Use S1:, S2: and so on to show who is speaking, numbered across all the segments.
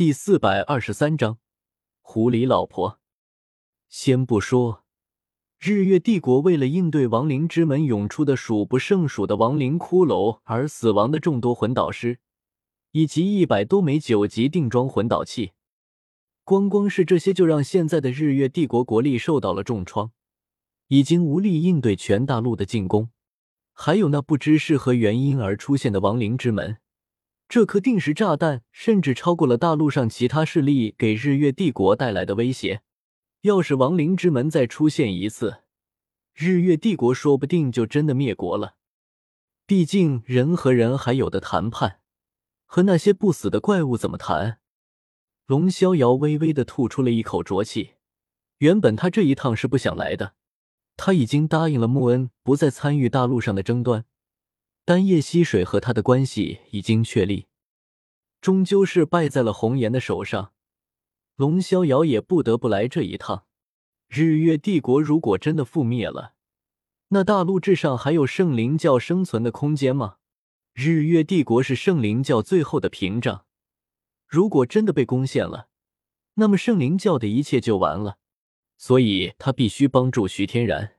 S1: 第四百二十三章，狐狸老婆。先不说日月帝国为了应对亡灵之门涌出的数不胜数的亡灵骷髅而死亡的众多魂导师，以及一百多枚九级定装魂导器，光光是这些就让现在的日月帝国国力受到了重创，已经无力应对全大陆的进攻。还有那不知是何原因而出现的亡灵之门。这颗定时炸弹甚至超过了大陆上其他势力给日月帝国带来的威胁。要是亡灵之门再出现一次，日月帝国说不定就真的灭国了。毕竟人和人还有的谈判，和那些不死的怪物怎么谈？龙逍遥微微的吐出了一口浊气。原本他这一趟是不想来的，他已经答应了穆恩不再参与大陆上的争端。但叶溪水和他的关系已经确立，终究是败在了红颜的手上。龙逍遥也不得不来这一趟。日月帝国如果真的覆灭了，那大陆之上还有圣灵教生存的空间吗？日月帝国是圣灵教最后的屏障，如果真的被攻陷了，那么圣灵教的一切就完了。所以他必须帮助徐天然。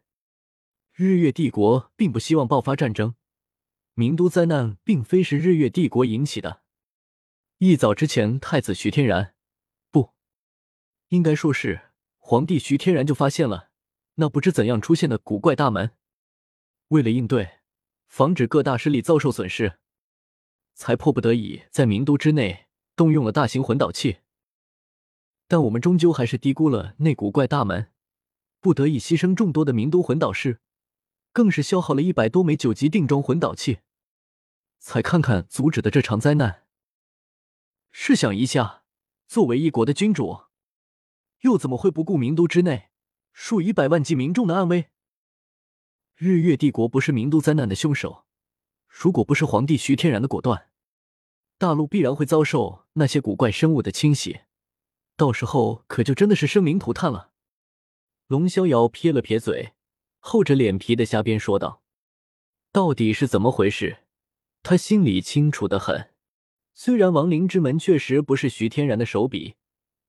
S1: 日月帝国并不希望爆发战争。名都灾难并非是日月帝国引起的。一早之前，太子徐天然，不，应该说是皇帝徐天然就发现了那不知怎样出现的古怪大门。为了应对，防止各大势力遭受损失，才迫不得已在名都之内动用了大型魂导器。但我们终究还是低估了那古怪大门，不得已牺牲众多的名都魂导师。更是消耗了一百多枚九级定装魂导器，才看看阻止的这场灾难。试想一下，作为一国的君主，又怎么会不顾明都之内数以百万计民众的安危？日月帝国不是明都灾难的凶手，如果不是皇帝徐天然的果断，大陆必然会遭受那些古怪生物的侵袭，到时候可就真的是生灵涂炭了。龙逍遥撇了撇嘴。厚着脸皮的瞎编说道：“到底是怎么回事？他心里清楚的很。虽然亡灵之门确实不是徐天然的手笔，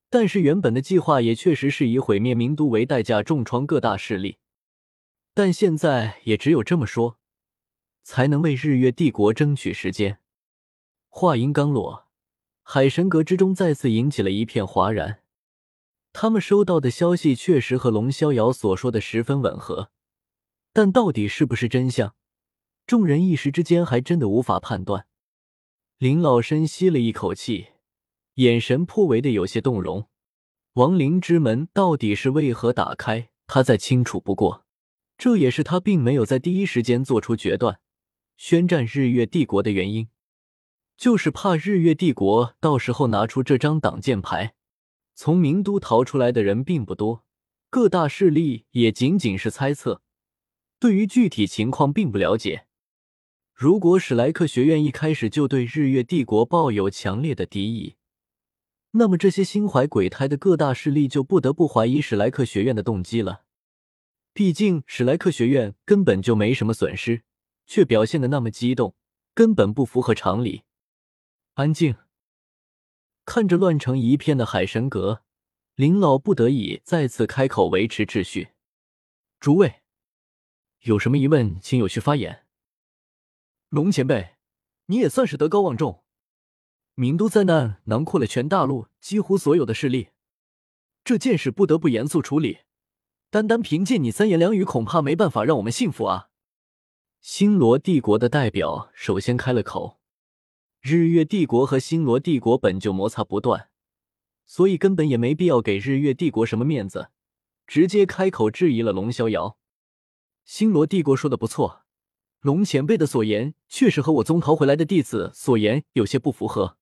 S1: 但是原本的计划也确实是以毁灭名都为代价，重创各大势力。但现在也只有这么说，才能为日月帝国争取时间。”话音刚落，海神阁之中再次引起了一片哗然。他们收到的消息确实和龙逍遥所说的十分吻合。但到底是不是真相，众人一时之间还真的无法判断。林老深吸了一口气，眼神颇为的有些动容。亡灵之门到底是为何打开，他再清楚不过。这也是他并没有在第一时间做出决断，宣战日月帝国的原因，就是怕日月帝国到时候拿出这张挡箭牌。从名都逃出来的人并不多，各大势力也仅仅是猜测。对于具体情况并不了解。如果史莱克学院一开始就对日月帝国抱有强烈的敌意，那么这些心怀鬼胎的各大势力就不得不怀疑史莱克学院的动机了。毕竟史莱克学院根本就没什么损失，却表现的那么激动，根本不符合常理。安静，看着乱成一片的海神阁，林老不得已再次开口维持秩序。诸位。有什么疑问，请有序发言。龙前辈，你也算是德高望重。名都灾难囊括了全大陆几乎所有的势力，这件事不得不严肃处理。单单凭借你三言两语，恐怕没办法让我们信服啊。星罗帝国的代表首先开了口。日月帝国和星罗帝国本就摩擦不断，所以根本也没必要给日月帝国什么面子，直接开口质疑了龙逍遥。星罗帝国说的不错，龙前辈的所言确实和我宗逃回来的弟子所言有些不符合。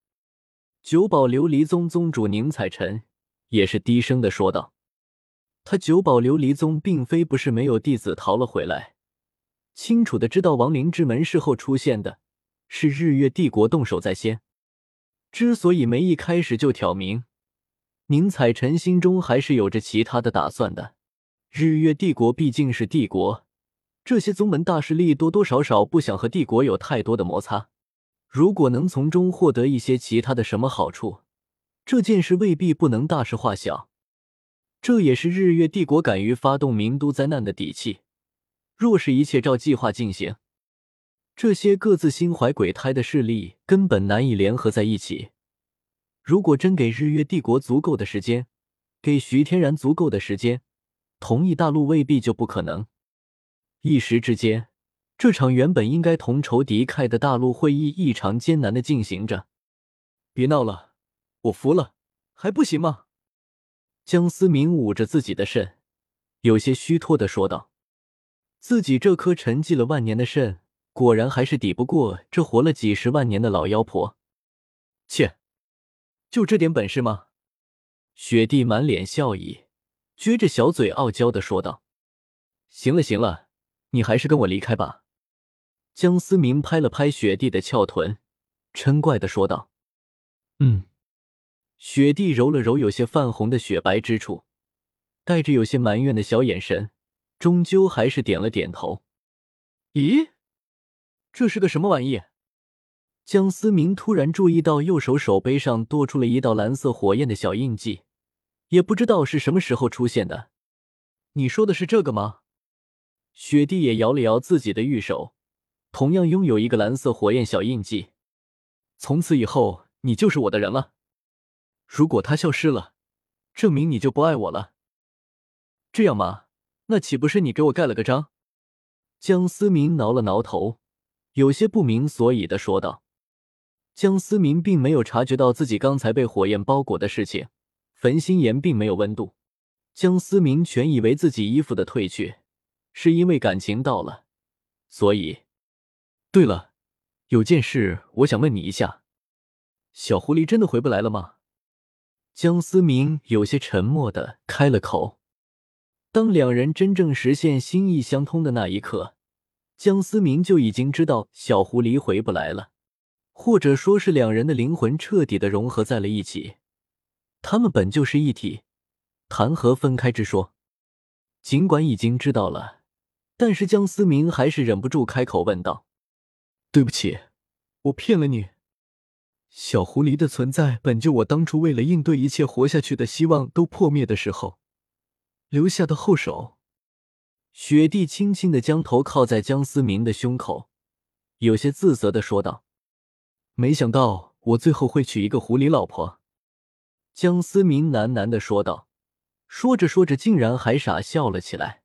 S1: 九宝琉璃宗宗主宁采臣也是低声的说道：“他九宝琉璃宗并非不是没有弟子逃了回来，清楚的知道亡灵之门事后出现的，是日月帝国动手在先。之所以没一开始就挑明，宁采臣心中还是有着其他的打算的。日月帝国毕竟是帝国。”这些宗门大势力多多少少不想和帝国有太多的摩擦，如果能从中获得一些其他的什么好处，这件事未必不能大事化小。这也是日月帝国敢于发动名都灾难的底气。若是一切照计划进行，这些各自心怀鬼胎的势力根本难以联合在一起。如果真给日月帝国足够的时间，给徐天然足够的时间，同一大陆未必就不可能。一时之间，这场原本应该同仇敌忾的大陆会议异常艰难的进行着。别闹了，我服了，还不行吗？江思明捂着自己的肾，有些虚脱的说道：“自己这颗沉寂了万年的肾，果然还是抵不过这活了几十万年的老妖婆。”切，就这点本事吗？雪帝满脸笑意，撅着小嘴傲娇的说道：“行了行了，你还是跟我离开吧。”江思明拍了拍雪帝的翘臀，嗔怪的说道：“嗯。”雪帝揉了揉有些泛红的雪白之处，带着有些埋怨的小眼神，终究还是点了点头。咦，这是个什么玩意？江思明突然注意到右手手背上多出了一道蓝色火焰的小印记，也不知道是什么时候出现的。你说的是这个吗？雪帝也摇了摇自己的玉手，同样拥有一个蓝色火焰小印记。从此以后，你就是我的人了。如果他消失了，证明你就不爱我了。这样吗？那岂不是你给我盖了个章？江思明挠了挠头，有些不明所以的说道。江思明并没有察觉到自己刚才被火焰包裹的事情，焚心炎并没有温度。江思明全以为自己衣服的褪去是因为感情到了，所以……对了，有件事我想问你一下，小狐狸真的回不来了吗？江思明有些沉默的开了口。当两人真正实现心意相通的那一刻，江思明就已经知道小狐狸回不来了，或者说是两人的灵魂彻底的融合在了一起。他们本就是一体，谈何分开之说？尽管已经知道了，但是江思明还是忍不住开口问道：“对不起，我骗了你。”小狐狸的存在，本就我当初为了应对一切活下去的希望都破灭的时候留下的后手。雪帝轻轻的将头靠在江思明的胸口，有些自责的说道：“没想到我最后会娶一个狐狸老婆。”江思明喃喃的说道，说着说着竟然还傻笑了起来。